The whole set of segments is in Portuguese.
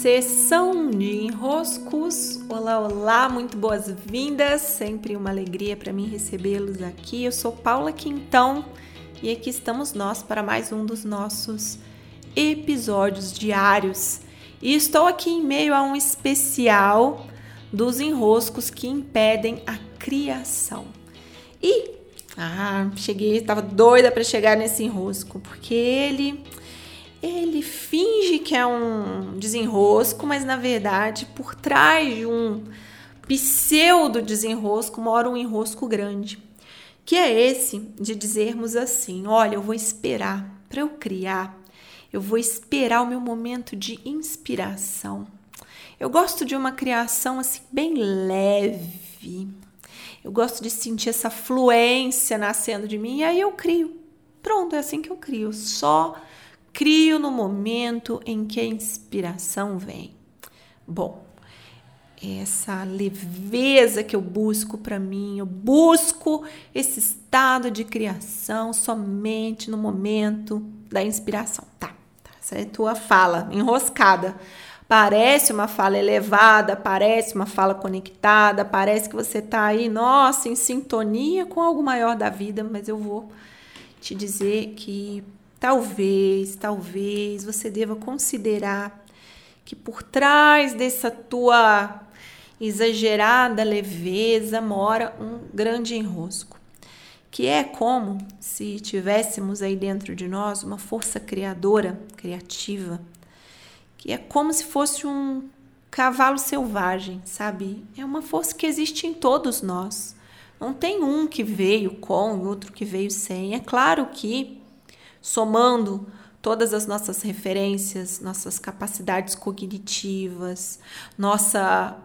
Sessão de enroscos. Olá, olá, muito boas-vindas. Sempre uma alegria para mim recebê-los aqui. Eu sou Paula Quintão e aqui estamos nós para mais um dos nossos episódios diários. E estou aqui em meio a um especial dos enroscos que impedem a criação. E ah, cheguei, estava doida para chegar nesse enrosco, porque ele ele finge que é um desenrosco, mas na verdade, por trás de um pseudo desenrosco mora um enrosco grande, que é esse de dizermos assim: olha, eu vou esperar para eu criar, eu vou esperar o meu momento de inspiração. Eu gosto de uma criação assim bem leve. Eu gosto de sentir essa fluência nascendo de mim e aí eu crio. Pronto, é assim que eu crio. Só crio no momento em que a inspiração vem. Bom, essa leveza que eu busco para mim, eu busco esse estado de criação somente no momento da inspiração. Tá, tá essa é a tua fala enroscada. Parece uma fala elevada, parece uma fala conectada, parece que você tá aí, nossa, em sintonia com algo maior da vida, mas eu vou te dizer que Talvez, talvez você deva considerar que por trás dessa tua exagerada leveza mora um grande enrosco, que é como se tivéssemos aí dentro de nós uma força criadora, criativa, que é como se fosse um cavalo selvagem, sabe? É uma força que existe em todos nós. Não tem um que veio com e outro que veio sem. É claro que somando todas as nossas referências, nossas capacidades cognitivas, nossa,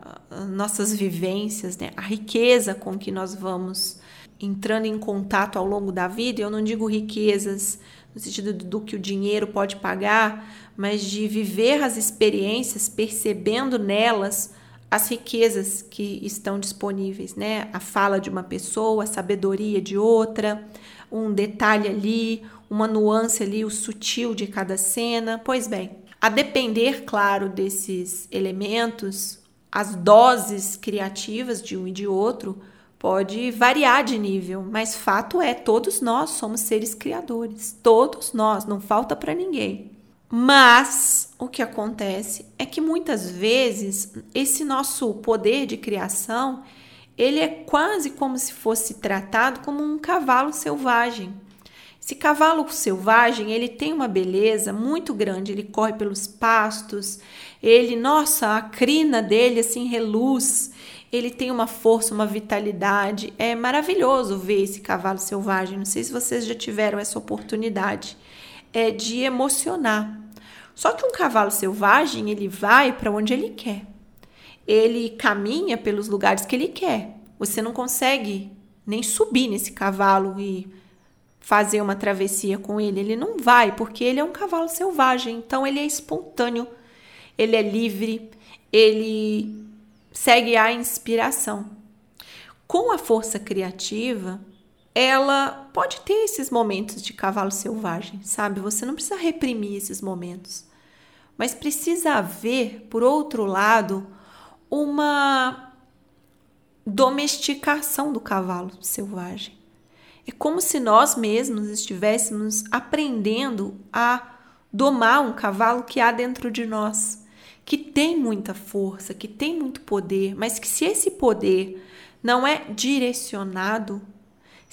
nossas vivências, né? a riqueza com que nós vamos entrando em contato ao longo da vida. Eu não digo riquezas no sentido do que o dinheiro pode pagar, mas de viver as experiências, percebendo nelas as riquezas que estão disponíveis, né? A fala de uma pessoa, a sabedoria de outra, um detalhe ali, uma nuance ali, o sutil de cada cena. Pois bem, a depender, claro, desses elementos, as doses criativas de um e de outro pode variar de nível, mas fato é, todos nós somos seres criadores, todos nós, não falta para ninguém. Mas o que acontece é que muitas vezes esse nosso poder de criação, ele é quase como se fosse tratado como um cavalo selvagem. Esse cavalo selvagem, ele tem uma beleza muito grande, ele corre pelos pastos, ele, nossa, a crina dele assim reluz, ele tem uma força, uma vitalidade. É maravilhoso ver esse cavalo selvagem. Não sei se vocês já tiveram essa oportunidade é de emocionar. Só que um cavalo selvagem, ele vai para onde ele quer. Ele caminha pelos lugares que ele quer. Você não consegue nem subir nesse cavalo e fazer uma travessia com ele. Ele não vai, porque ele é um cavalo selvagem, então ele é espontâneo, ele é livre, ele segue a inspiração. Com a força criativa, ela pode ter esses momentos de cavalo selvagem, sabe? Você não precisa reprimir esses momentos, mas precisa haver, por outro lado, uma domesticação do cavalo selvagem. É como se nós mesmos estivéssemos aprendendo a domar um cavalo que há dentro de nós, que tem muita força, que tem muito poder, mas que se esse poder não é direcionado,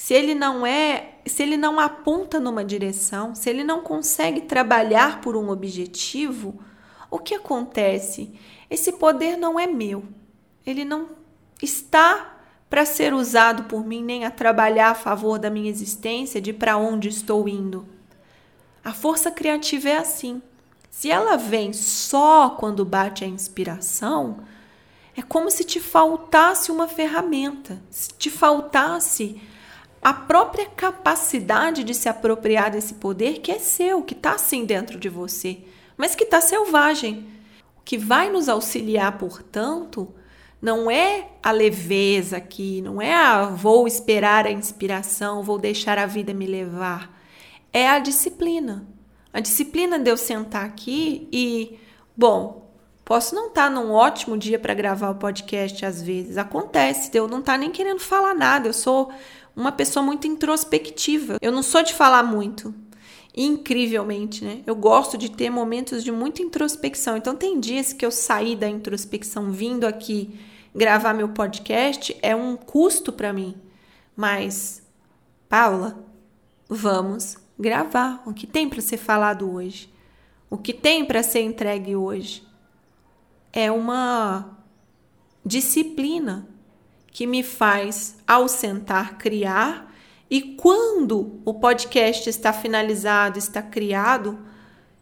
se ele não é, se ele não aponta numa direção, se ele não consegue trabalhar por um objetivo, o que acontece? Esse poder não é meu. Ele não está para ser usado por mim nem a trabalhar a favor da minha existência, de para onde estou indo. A força criativa é assim. Se ela vem só quando bate a inspiração, é como se te faltasse uma ferramenta, se te faltasse a própria capacidade de se apropriar desse poder que é seu, que está assim dentro de você, mas que está selvagem. O que vai nos auxiliar, portanto, não é a leveza aqui, não é a vou esperar a inspiração, vou deixar a vida me levar. É a disciplina. A disciplina de eu sentar aqui e, bom, Posso não estar tá num ótimo dia para gravar o podcast às vezes. Acontece, eu não estar tá nem querendo falar nada. Eu sou uma pessoa muito introspectiva. Eu não sou de falar muito. Incrivelmente, né? Eu gosto de ter momentos de muita introspecção. Então tem dias que eu saí da introspecção vindo aqui gravar meu podcast é um custo para mim. Mas Paula, vamos gravar o que tem para ser falado hoje. O que tem para ser entregue hoje é uma disciplina que me faz, ao sentar, criar. E quando o podcast está finalizado, está criado,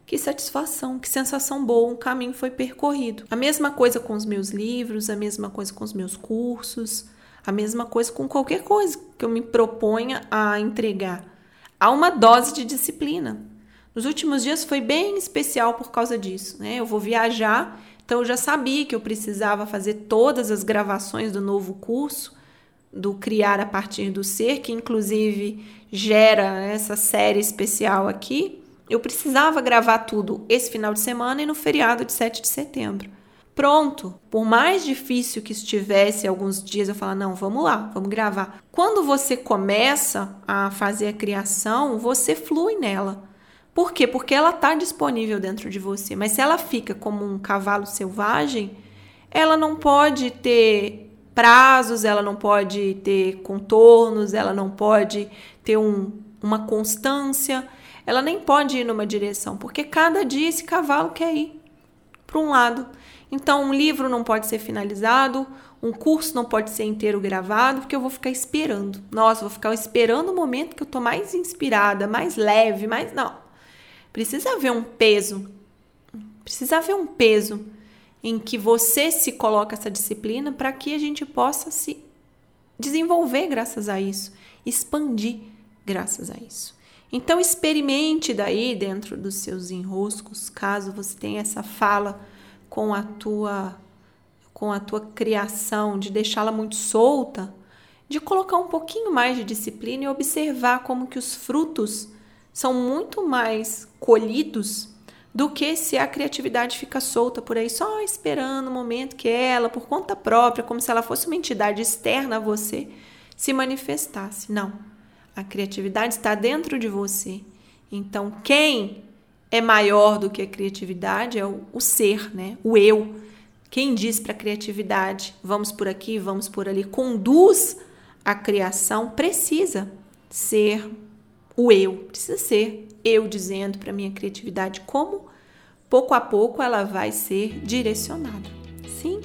que satisfação, que sensação boa, um caminho foi percorrido. A mesma coisa com os meus livros, a mesma coisa com os meus cursos, a mesma coisa com qualquer coisa que eu me proponha a entregar. Há uma dose de disciplina. Nos últimos dias foi bem especial por causa disso. Né? Eu vou viajar então eu já sabia que eu precisava fazer todas as gravações do novo curso, do Criar a partir do Ser, que inclusive gera essa série especial aqui. Eu precisava gravar tudo esse final de semana e no feriado de 7 de setembro. Pronto, por mais difícil que estivesse alguns dias, eu falo: não, vamos lá, vamos gravar. Quando você começa a fazer a criação, você flui nela. Por quê? Porque ela está disponível dentro de você. Mas se ela fica como um cavalo selvagem, ela não pode ter prazos, ela não pode ter contornos, ela não pode ter um, uma constância, ela nem pode ir numa direção, porque cada dia esse cavalo quer ir para um lado. Então, um livro não pode ser finalizado, um curso não pode ser inteiro gravado, porque eu vou ficar esperando. Nossa, vou ficar esperando o momento que eu tô mais inspirada, mais leve, mais. Não. Precisa haver um peso. Precisa haver um peso em que você se coloca essa disciplina para que a gente possa se desenvolver graças a isso, expandir graças a isso. Então experimente daí dentro dos seus enroscos, caso você tenha essa fala com a tua com a tua criação, de deixá-la muito solta, de colocar um pouquinho mais de disciplina e observar como que os frutos são muito mais colhidos do que se a criatividade fica solta por aí, só esperando o momento que ela, por conta própria, como se ela fosse uma entidade externa a você, se manifestasse. Não. A criatividade está dentro de você. Então, quem é maior do que a criatividade é o, o ser, né? O eu. Quem diz para a criatividade, vamos por aqui, vamos por ali, conduz a criação, precisa ser o eu, precisa ser eu dizendo para minha criatividade como pouco a pouco ela vai ser direcionada. Sim?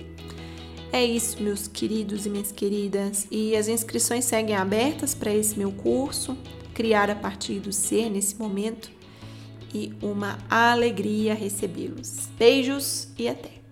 É isso, meus queridos e minhas queridas. E as inscrições seguem abertas para esse meu curso, Criar a partir do ser nesse momento. E uma alegria recebê-los. Beijos e até!